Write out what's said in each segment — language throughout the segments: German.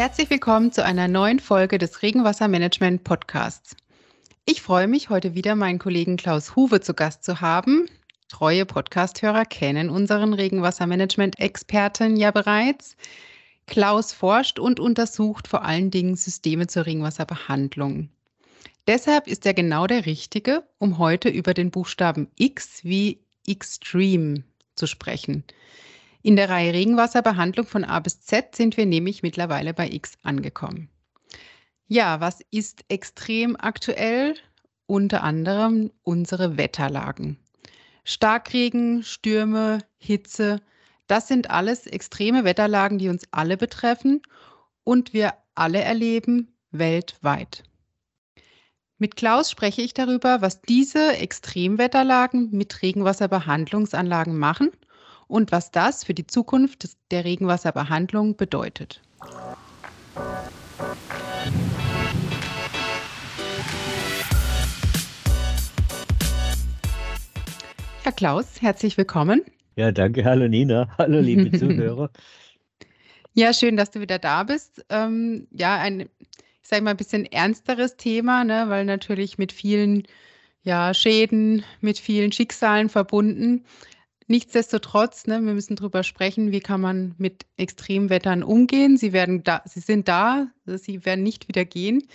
Herzlich willkommen zu einer neuen Folge des Regenwassermanagement Podcasts. Ich freue mich, heute wieder meinen Kollegen Klaus Huwe zu Gast zu haben. Treue Podcasthörer kennen unseren Regenwassermanagement-Experten ja bereits. Klaus forscht und untersucht vor allen Dingen Systeme zur Regenwasserbehandlung. Deshalb ist er genau der Richtige, um heute über den Buchstaben X wie Extreme zu sprechen. In der Reihe Regenwasserbehandlung von A bis Z sind wir nämlich mittlerweile bei X angekommen. Ja, was ist extrem aktuell? Unter anderem unsere Wetterlagen. Starkregen, Stürme, Hitze, das sind alles extreme Wetterlagen, die uns alle betreffen und wir alle erleben weltweit. Mit Klaus spreche ich darüber, was diese Extremwetterlagen mit Regenwasserbehandlungsanlagen machen und was das für die Zukunft der Regenwasserbehandlung bedeutet. Herr Klaus, herzlich willkommen. Ja, danke. Hallo Nina. Hallo liebe Zuhörer. Ja, schön, dass du wieder da bist. Ähm, ja, ein, ich sage mal, ein bisschen ernsteres Thema, ne, weil natürlich mit vielen ja, Schäden, mit vielen Schicksalen verbunden. Nichtsdestotrotz, ne, wir müssen darüber sprechen, wie kann man mit Extremwettern umgehen. Sie werden da, sie sind da, sie werden nicht wieder gehen.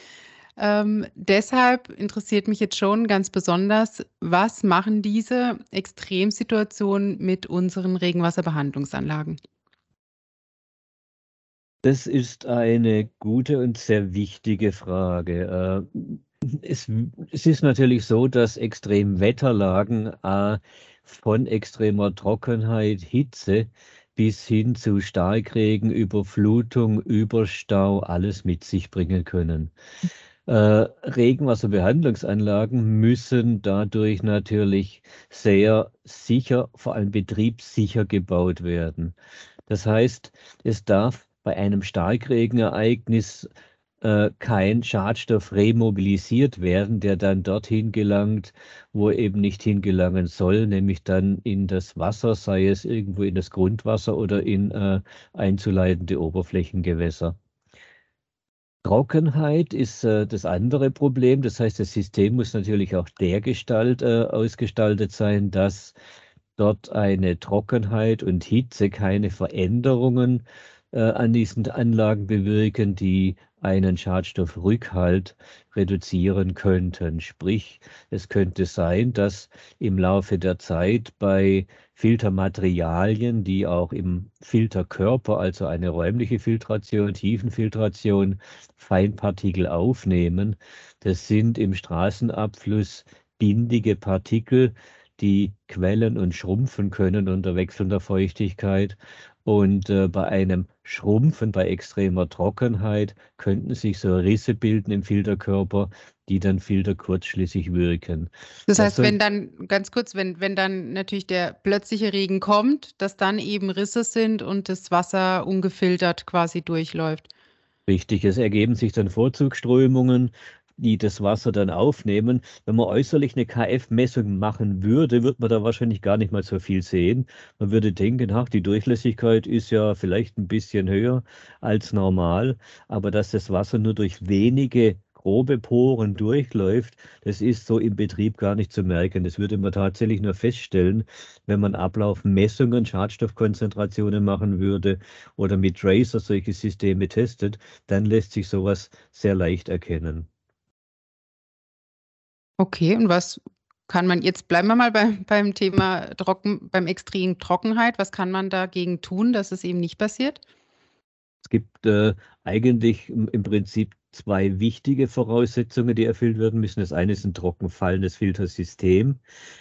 Ähm, deshalb interessiert mich jetzt schon ganz besonders, was machen diese Extremsituationen mit unseren Regenwasserbehandlungsanlagen? Das ist eine gute und sehr wichtige Frage. Äh, es, ist natürlich so, dass Extremwetterlagen äh, von extremer Trockenheit, Hitze bis hin zu Starkregen, Überflutung, Überstau alles mit sich bringen können. Äh, Regenwasserbehandlungsanlagen müssen dadurch natürlich sehr sicher, vor allem betriebssicher gebaut werden. Das heißt, es darf bei einem Starkregenereignis äh, kein Schadstoff remobilisiert werden, der dann dorthin gelangt, wo er eben nicht hingelangen soll, nämlich dann in das Wasser, sei es irgendwo in das Grundwasser oder in äh, einzuleitende Oberflächengewässer. Trockenheit ist äh, das andere Problem. Das heißt, das System muss natürlich auch dergestalt äh, ausgestaltet sein, dass dort eine Trockenheit und Hitze keine Veränderungen äh, an diesen Anlagen bewirken, die einen Schadstoffrückhalt reduzieren könnten. Sprich, es könnte sein, dass im Laufe der Zeit bei Filtermaterialien, die auch im Filterkörper, also eine räumliche Filtration, Tiefenfiltration, Feinpartikel aufnehmen, das sind im Straßenabfluss bindige Partikel, die quellen und schrumpfen können unter wechselnder Feuchtigkeit und äh, bei einem Schrumpfen, bei extremer Trockenheit, könnten sich so Risse bilden im Filterkörper, die dann filterkurzschließig wirken. Das heißt, das wenn dann, ganz kurz, wenn, wenn dann natürlich der plötzliche Regen kommt, dass dann eben Risse sind und das Wasser ungefiltert quasi durchläuft. Richtig, es ergeben sich dann Vorzugsströmungen, die das Wasser dann aufnehmen. Wenn man äußerlich eine KF-Messung machen würde, würde man da wahrscheinlich gar nicht mal so viel sehen. Man würde denken, ach, die Durchlässigkeit ist ja vielleicht ein bisschen höher als normal, aber dass das Wasser nur durch wenige grobe Poren durchläuft, das ist so im Betrieb gar nicht zu merken. Das würde man tatsächlich nur feststellen, wenn man Ablaufmessungen, Schadstoffkonzentrationen machen würde oder mit Tracer solche Systeme testet, dann lässt sich sowas sehr leicht erkennen. Okay, und was kann man jetzt bleiben wir mal bei, beim Thema Trocken, beim extremen Trockenheit. Was kann man dagegen tun, dass es eben nicht passiert? Es gibt äh, eigentlich im, Prinzip zwei wichtige Voraussetzungen, die erfüllt werden müssen. Das eine ist ein trockenfallendes Filtersystem.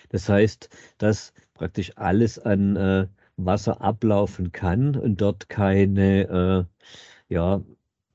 Das heißt, dass praktisch alles an äh, Wasser ablaufen kann und dort keine äh, ja,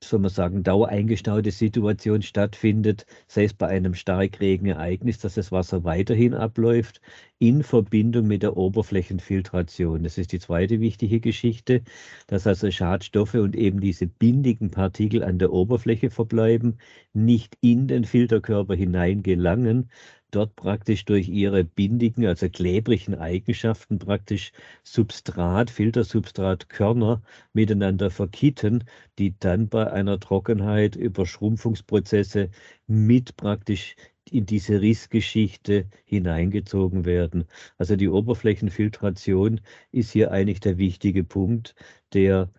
soll man sagen, dauereingestaute Situation stattfindet, sei es bei einem Starkregenereignis, dass das Wasser weiterhin abläuft, in Verbindung mit der Oberflächenfiltration. Das ist die zweite wichtige Geschichte, dass also Schadstoffe und eben diese bindigen Partikel an der Oberfläche verbleiben, nicht in den Filterkörper hineingelangen, dort praktisch durch ihre bindigen, also klebrigen Eigenschaften praktisch Substrat, Filtersubstratkörner miteinander verkitten, die dann bei einer Trockenheit über Schrumpfungsprozesse mit praktisch in diese Rissgeschichte hineingezogen werden. Also die Oberflächenfiltration ist hier eigentlich der wichtige Punkt, der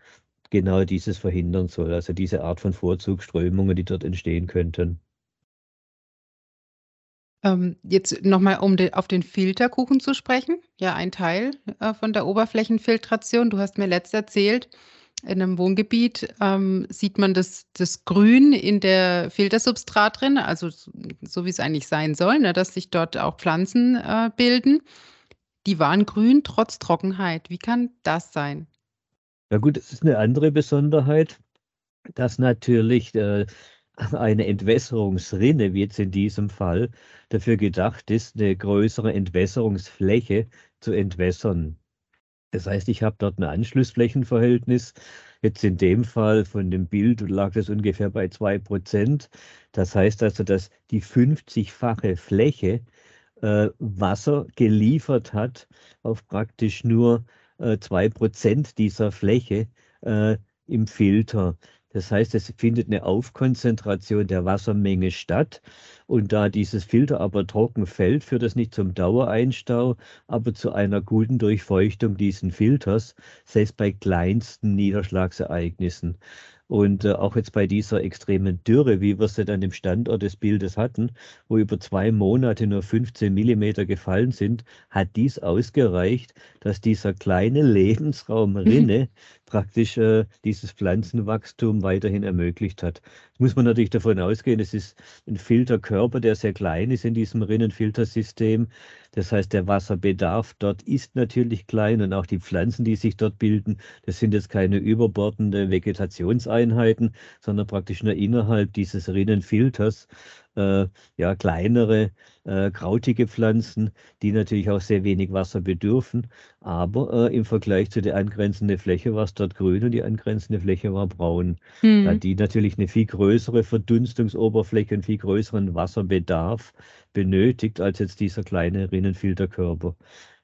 genau dieses verhindern soll, also diese Art von Vorzugsströmungen, die dort entstehen könnten. Ähm, jetzt nochmal, um de, auf den Filterkuchen zu sprechen. Ja, ein Teil äh, von der Oberflächenfiltration. Du hast mir letzt erzählt, in einem Wohngebiet ähm, sieht man das, das Grün in der Filtersubstrat drin, also so wie es eigentlich sein soll, ne, dass sich dort auch Pflanzen äh, bilden. Die waren grün trotz Trockenheit. Wie kann das sein? Ja gut, es ist eine andere Besonderheit, dass natürlich äh, eine Entwässerungsrinne, wie jetzt in diesem Fall, dafür gedacht ist, eine größere Entwässerungsfläche zu entwässern. Das heißt, ich habe dort ein Anschlussflächenverhältnis. Jetzt in dem Fall von dem Bild lag das ungefähr bei 2%. Das heißt also, dass die 50-fache Fläche äh, Wasser geliefert hat auf praktisch nur äh, 2% dieser Fläche äh, im Filter. Das heißt, es findet eine Aufkonzentration der Wassermenge statt. Und da dieses Filter aber trocken fällt, führt es nicht zum Dauereinstau, aber zu einer guten Durchfeuchtung dieses Filters, selbst bei kleinsten Niederschlagsereignissen. Und äh, auch jetzt bei dieser extremen Dürre, wie wir sie dann im Standort des Bildes hatten, wo über zwei Monate nur 15 Millimeter gefallen sind, hat dies ausgereicht, dass dieser kleine Lebensraum Rinne praktisch äh, dieses Pflanzenwachstum weiterhin ermöglicht hat. Jetzt muss man natürlich davon ausgehen, es ist ein Filterkörper, der sehr klein ist in diesem Rinnenfiltersystem. Das heißt, der Wasserbedarf dort ist natürlich klein und auch die Pflanzen, die sich dort bilden, das sind jetzt keine überbordende Vegetationseinheiten, sondern praktisch nur innerhalb dieses Rinnenfilters äh, ja, kleinere, äh, krautige Pflanzen, die natürlich auch sehr wenig Wasser bedürfen. Aber äh, im Vergleich zu der angrenzenden Fläche war es dort grün und die angrenzende Fläche war braun. Mhm. Da die natürlich eine viel größere Verdunstungsoberfläche und viel größeren Wasserbedarf benötigt als jetzt dieser kleine Rinnenfilterkörper.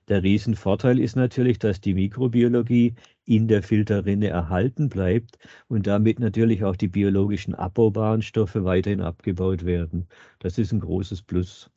Der Riesenvorteil ist natürlich, dass die Mikrobiologie in der Filterrinne erhalten bleibt und damit natürlich auch die biologischen abbaubaren Stoffe weiterhin abgebaut werden. Das ist ein großes Plus.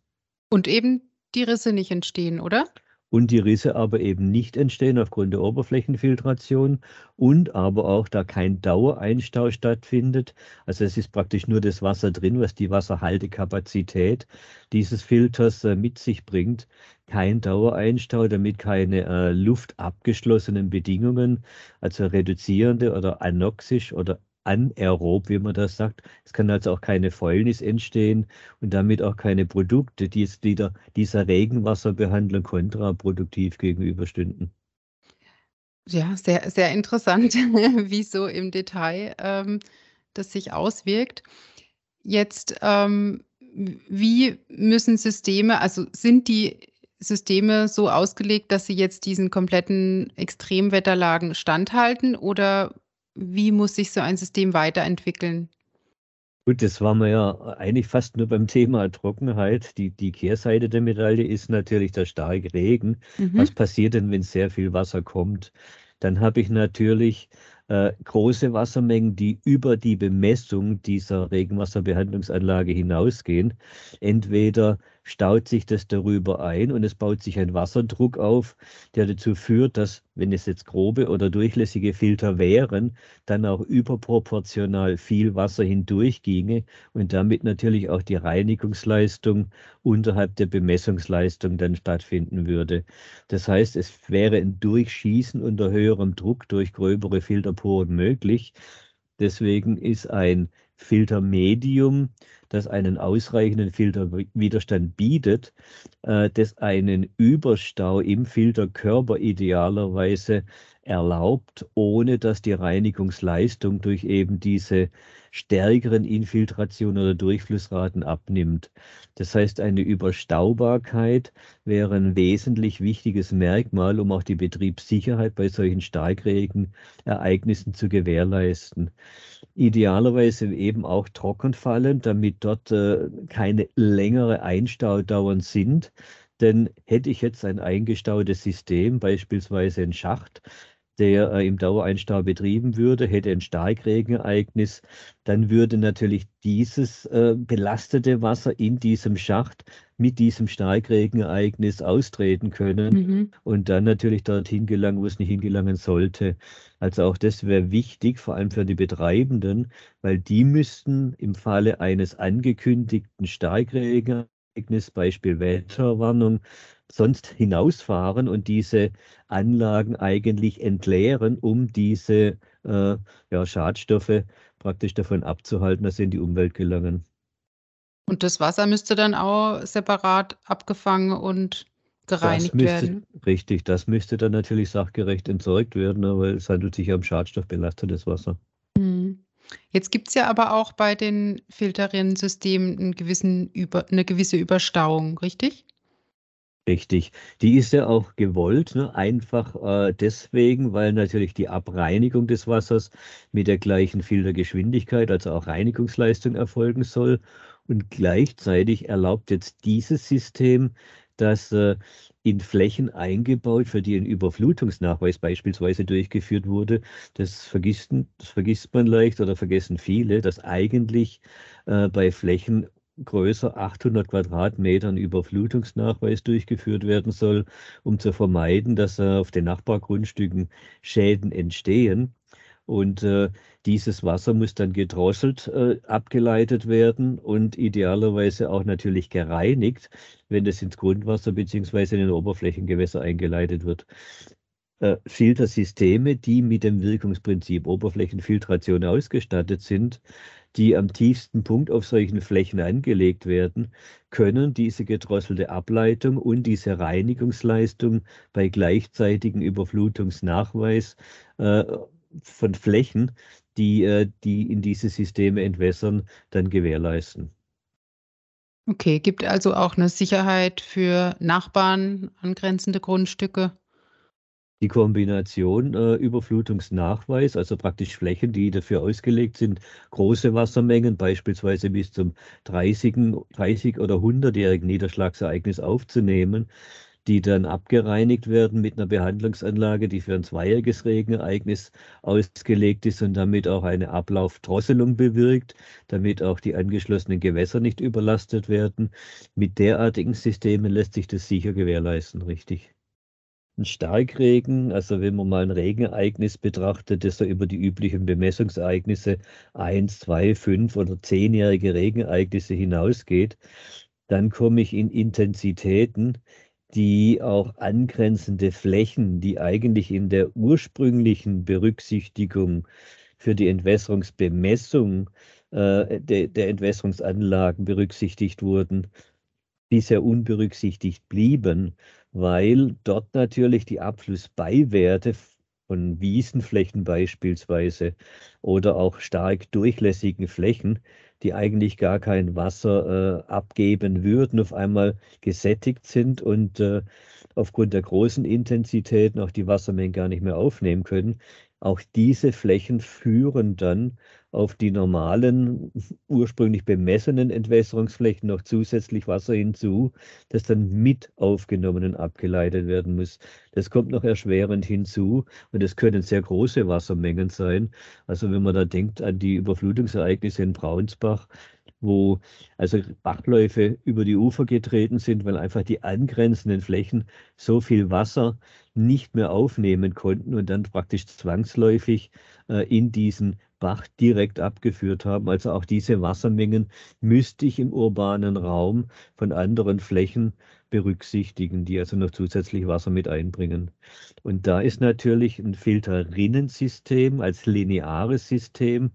Und eben die Risse nicht entstehen, oder? Und die Risse aber eben nicht entstehen aufgrund der Oberflächenfiltration und aber auch da kein Dauereinstau stattfindet. Also es ist praktisch nur das Wasser drin, was die Wasserhaltekapazität dieses Filters äh, mit sich bringt. Kein Dauereinstau, damit keine äh, luftabgeschlossenen Bedingungen, also reduzierende oder anoxisch oder anaerob, wie man das sagt. Es kann also auch keine Fäulnis entstehen und damit auch keine Produkte, die es wieder dieser Regenwasserbehandlung kontraproduktiv gegenüberstünden. Ja, sehr, sehr interessant, wie so im Detail ähm, das sich auswirkt. Jetzt, ähm, wie müssen Systeme, also sind die Systeme so ausgelegt, dass sie jetzt diesen kompletten Extremwetterlagen standhalten oder wie muss sich so ein System weiterentwickeln? Gut, das waren wir ja eigentlich fast nur beim Thema Trockenheit. Die, die Kehrseite der Medaille ist natürlich der starke Regen. Mhm. Was passiert denn, wenn sehr viel Wasser kommt? Dann habe ich natürlich äh, große Wassermengen, die über die Bemessung dieser Regenwasserbehandlungsanlage hinausgehen. Entweder staut sich das darüber ein und es baut sich ein Wasserdruck auf, der dazu führt, dass, wenn es jetzt grobe oder durchlässige Filter wären, dann auch überproportional viel Wasser hindurchginge und damit natürlich auch die Reinigungsleistung unterhalb der Bemessungsleistung dann stattfinden würde. Das heißt, es wäre ein Durchschießen unter höherem Druck durch gröbere Filterporen möglich. Deswegen ist ein Filtermedium das einen ausreichenden Filterwiderstand bietet, äh, das einen Überstau im Filterkörper idealerweise erlaubt, ohne dass die Reinigungsleistung durch eben diese stärkeren Infiltration oder Durchflussraten abnimmt. Das heißt, eine Überstaubarkeit wäre ein wesentlich wichtiges Merkmal, um auch die Betriebssicherheit bei solchen Starkregenereignissen zu gewährleisten. Idealerweise eben auch trockenfallend, damit damit dort äh, keine längere Einstaudauern sind. Denn hätte ich jetzt ein eingestautes System, beispielsweise ein Schacht, der äh, im Dauereinstau betrieben würde, hätte ein Starkregenereignis, dann würde natürlich dieses äh, belastete Wasser in diesem Schacht mit diesem Starkregenereignis austreten können mhm. und dann natürlich dorthin gelangen, wo es nicht hingelangen sollte. Also auch das wäre wichtig, vor allem für die Betreibenden, weil die müssten im Falle eines angekündigten Starkregenereignisses, Beispiel Wetterwarnung, sonst hinausfahren und diese Anlagen eigentlich entleeren, um diese äh, ja, Schadstoffe praktisch davon abzuhalten, dass sie in die Umwelt gelangen. Und das Wasser müsste dann auch separat abgefangen und gereinigt müsste, werden. Richtig, das müsste dann natürlich sachgerecht entsorgt werden, weil es handelt sich ja um schadstoffbelastetes Wasser. Jetzt gibt es ja aber auch bei den Filteriersystemen einen Über, eine gewisse Überstauung, richtig? Richtig. Die ist ja auch gewollt, ne? einfach äh, deswegen, weil natürlich die Abreinigung des Wassers mit der gleichen Filtergeschwindigkeit, also auch Reinigungsleistung erfolgen soll. Und gleichzeitig erlaubt jetzt dieses System, dass äh, in Flächen eingebaut, für die ein Überflutungsnachweis beispielsweise durchgeführt wurde, das vergisst, das vergisst man leicht oder vergessen viele, dass eigentlich äh, bei Flächen größer 800 Quadratmetern Überflutungsnachweis durchgeführt werden soll, um zu vermeiden, dass äh, auf den Nachbargrundstücken Schäden entstehen. Und äh, dieses Wasser muss dann gedrosselt äh, abgeleitet werden und idealerweise auch natürlich gereinigt, wenn es ins Grundwasser bzw. in den Oberflächengewässer eingeleitet wird. Äh, Filtersysteme, die mit dem Wirkungsprinzip Oberflächenfiltration ausgestattet sind, die am tiefsten Punkt auf solchen Flächen angelegt werden, können diese gedrosselte Ableitung und diese Reinigungsleistung bei gleichzeitigem Überflutungsnachweis äh, von Flächen, die, äh, die in diese Systeme entwässern, dann gewährleisten. Okay, gibt also auch eine Sicherheit für Nachbarn, angrenzende Grundstücke? Die Kombination äh, Überflutungsnachweis, also praktisch Flächen, die dafür ausgelegt sind, große Wassermengen, beispielsweise bis zum 30, 30 oder 100-jährigen Niederschlagsereignis aufzunehmen, die dann abgereinigt werden mit einer Behandlungsanlage, die für ein zweijähriges Regenereignis ausgelegt ist und damit auch eine Ablaufdrosselung bewirkt, damit auch die angeschlossenen Gewässer nicht überlastet werden. Mit derartigen Systemen lässt sich das sicher gewährleisten, richtig ein Starkregen, also wenn man mal ein Regenereignis betrachtet, das da über die üblichen Bemessungsereignisse 1, 2, 5 oder 10-jährige Regenereignisse hinausgeht, dann komme ich in Intensitäten, die auch angrenzende Flächen, die eigentlich in der ursprünglichen Berücksichtigung für die Entwässerungsbemessung äh, de, der Entwässerungsanlagen berücksichtigt wurden, bisher unberücksichtigt blieben weil dort natürlich die Abflussbeiwerte von Wiesenflächen beispielsweise oder auch stark durchlässigen Flächen, die eigentlich gar kein Wasser äh, abgeben würden, auf einmal gesättigt sind und äh, aufgrund der großen Intensität noch die Wassermengen gar nicht mehr aufnehmen können. Auch diese Flächen führen dann auf die normalen, ursprünglich bemessenen Entwässerungsflächen noch zusätzlich Wasser hinzu, das dann mit aufgenommen und abgeleitet werden muss. Das kommt noch erschwerend hinzu und es können sehr große Wassermengen sein. Also wenn man da denkt an die Überflutungsereignisse in Braunsbach, wo also Bachläufe über die Ufer getreten sind, weil einfach die angrenzenden Flächen so viel Wasser nicht mehr aufnehmen konnten und dann praktisch zwangsläufig äh, in diesen Bach direkt abgeführt haben. Also auch diese Wassermengen müsste ich im urbanen Raum von anderen Flächen berücksichtigen, die also noch zusätzlich Wasser mit einbringen. Und da ist natürlich ein Filterrinnensystem als lineares System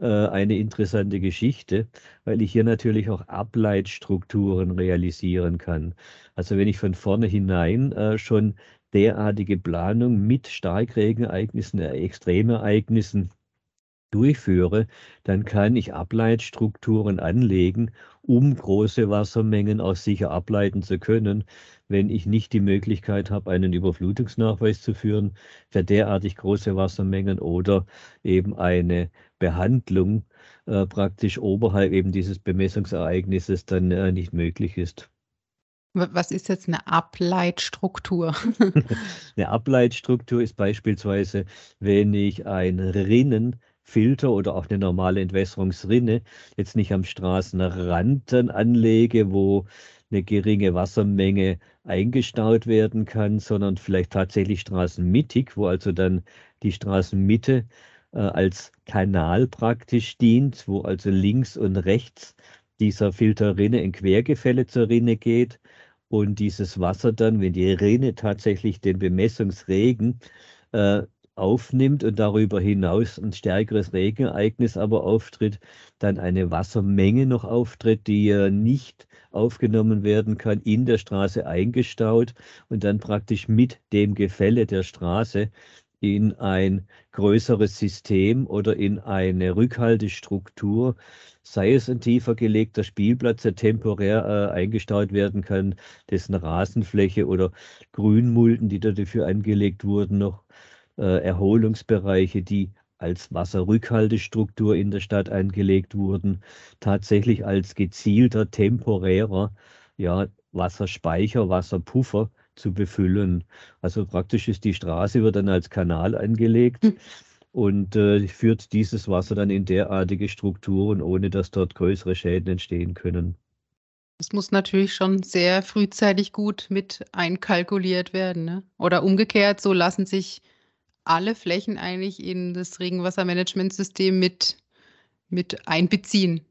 äh, eine interessante Geschichte, weil ich hier natürlich auch Ableitstrukturen realisieren kann. Also wenn ich von vorne hinein äh, schon derartige Planung mit Starkregenereignissen, äh, Extremereignissen durchführe, dann kann ich Ableitstrukturen anlegen, um große Wassermengen auch sicher ableiten zu können. Wenn ich nicht die Möglichkeit habe, einen Überflutungsnachweis zu führen für derartig große Wassermengen oder eben eine Behandlung äh, praktisch oberhalb eben dieses Bemessungsereignisses dann äh, nicht möglich ist. Was ist jetzt eine Ableitstruktur? eine Ableitstruktur ist beispielsweise, wenn ich ein Rinnenfilter oder auch eine normale Entwässerungsrinne jetzt nicht am Straßenrand anlege, wo eine geringe Wassermenge eingestaut werden kann, sondern vielleicht tatsächlich straßenmittig, wo also dann die Straßenmitte äh, als Kanal praktisch dient, wo also links und rechts dieser Filterrinne in Quergefälle zur Rinne geht und dieses Wasser dann, wenn die Rinne tatsächlich den Bemessungsregen äh, aufnimmt und darüber hinaus ein stärkeres Regenereignis aber auftritt, dann eine Wassermenge noch auftritt, die nicht aufgenommen werden kann, in der Straße eingestaut und dann praktisch mit dem Gefälle der Straße in ein größeres System oder in eine Rückhaltestruktur, sei es ein tiefer gelegter Spielplatz, der temporär äh, eingestaut werden kann, dessen Rasenfläche oder Grünmulden, die dafür angelegt wurden, noch Erholungsbereiche, die als Wasserrückhaltestruktur in der Stadt angelegt wurden, tatsächlich als gezielter temporärer ja, Wasserspeicher, Wasserpuffer zu befüllen. Also praktisch ist die Straße wird dann als Kanal angelegt mhm. und äh, führt dieses Wasser dann in derartige Strukturen, ohne dass dort größere Schäden entstehen können. Das muss natürlich schon sehr frühzeitig gut mit einkalkuliert werden. Ne? Oder umgekehrt, so lassen sich alle Flächen eigentlich in das Regenwassermanagementsystem mit, mit einbeziehen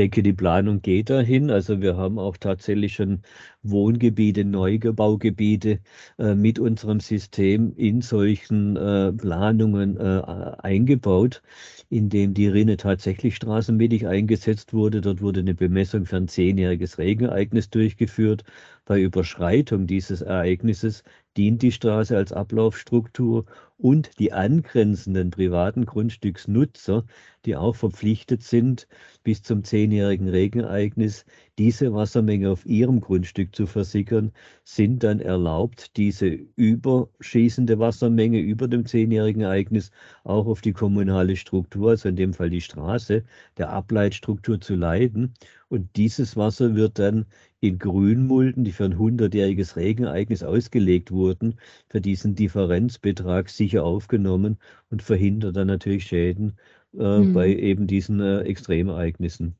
denke, die Planung geht dahin. Also wir haben auch tatsächlich schon Wohngebiete, Neubaugebiete äh, mit unserem System in solchen äh, Planungen äh, eingebaut, in dem die Rinne tatsächlich straßenmittig eingesetzt wurde. Dort wurde eine Bemessung für ein zehnjähriges Regenereignis durchgeführt. Bei Überschreitung dieses Ereignisses dient die Straße als Ablaufstruktur und die angrenzenden privaten Grundstücksnutzer, die auch verpflichtet sind, bis zum zehnjährigen Regenereignis diese Wassermenge auf ihrem Grundstück zu versickern, sind dann erlaubt, diese überschießende Wassermenge über dem zehnjährigen Ereignis auch auf die kommunale Struktur, also in dem Fall die Straße, der Ableitstruktur zu leiten. Und dieses Wasser wird dann in Grünmulden, die für ein hundertjähriges Regenereignis ausgelegt wurden, für diesen Differenzbetrag sicher aufgenommen und verhindert dann natürlich Schäden äh, mhm. bei eben diesen äh, Extremereignissen.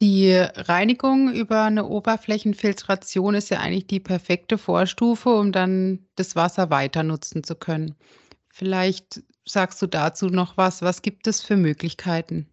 Die Reinigung über eine Oberflächenfiltration ist ja eigentlich die perfekte Vorstufe, um dann das Wasser weiter nutzen zu können. Vielleicht sagst du dazu noch was. Was gibt es für Möglichkeiten?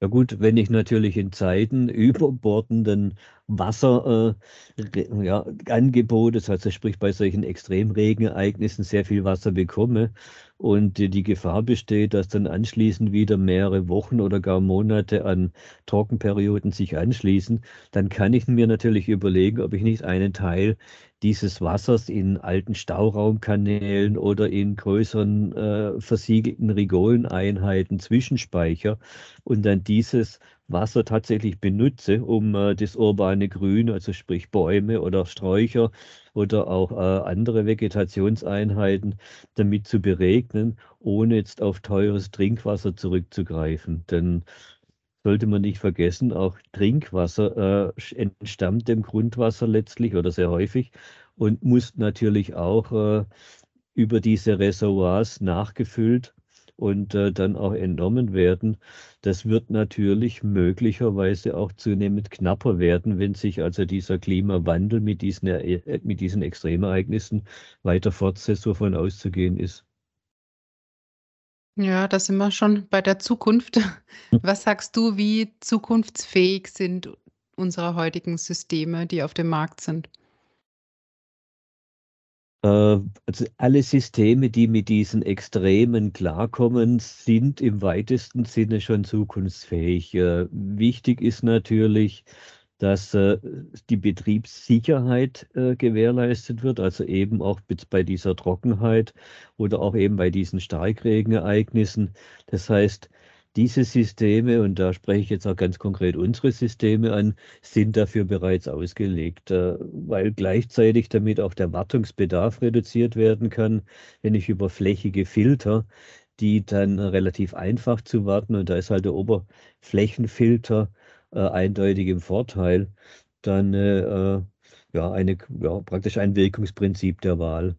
Ja gut, wenn ich natürlich in Zeiten überbordenden Wasserangebotes, äh, ja, also sprich bei solchen Extremregenereignissen sehr viel Wasser bekomme und die Gefahr besteht, dass dann anschließend wieder mehrere Wochen oder gar Monate an Trockenperioden sich anschließen, dann kann ich mir natürlich überlegen, ob ich nicht einen Teil dieses Wassers in alten Stauraumkanälen oder in größeren äh, versiegelten Rigoleneinheiten zwischenspeicher und dann dieses Wasser tatsächlich benutze, um äh, das urbane Grün, also sprich Bäume oder Sträucher oder auch äh, andere Vegetationseinheiten damit zu beregnen, ohne jetzt auf teures Trinkwasser zurückzugreifen. Denn sollte man nicht vergessen, auch Trinkwasser äh, entstammt dem Grundwasser letztlich oder sehr häufig und muss natürlich auch äh, über diese Reservoirs nachgefüllt und äh, dann auch entnommen werden. Das wird natürlich möglicherweise auch zunehmend knapper werden, wenn sich also dieser Klimawandel mit diesen, äh, mit diesen Extremereignissen weiter fortsetzt, wovon auszugehen ist. Ja, da sind wir schon bei der Zukunft. Hm. Was sagst du, wie zukunftsfähig sind unsere heutigen Systeme, die auf dem Markt sind? Äh, also alle Systeme, die mit diesen Extremen klarkommen, sind im weitesten Sinne schon zukunftsfähig. Äh, wichtig ist natürlich, dass äh, die Betriebssicherheit äh, gewährleistet wird, also eben auch bei dieser Trockenheit oder auch eben bei diesen Starkregenereignissen. Das heißt, diese Systeme, und da spreche ich jetzt auch ganz konkret unsere Systeme an, sind dafür bereits ausgelegt, äh, weil gleichzeitig damit auch der Wartungsbedarf reduziert werden kann, wenn ich über flächige Filter, die dann relativ einfach zu warten, und da ist halt der Oberflächenfilter äh, eindeutig im Vorteil, dann äh, ja, eine, ja, praktisch ein Wirkungsprinzip der Wahl.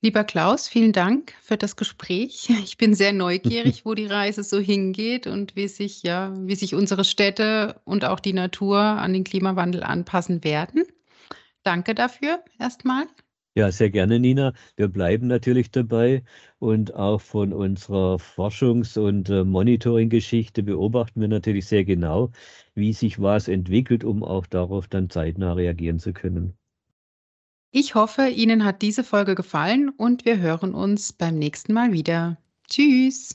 Lieber Klaus, vielen Dank für das Gespräch. Ich bin sehr neugierig, wo die Reise so hingeht und wie sich, ja, wie sich unsere Städte und auch die Natur an den Klimawandel anpassen werden. Danke dafür erstmal. Ja, sehr gerne, Nina. Wir bleiben natürlich dabei und auch von unserer Forschungs- und äh, Monitoring-Geschichte beobachten wir natürlich sehr genau, wie sich was entwickelt, um auch darauf dann zeitnah reagieren zu können. Ich hoffe, Ihnen hat diese Folge gefallen und wir hören uns beim nächsten Mal wieder. Tschüss.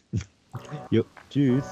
jo, tschüss.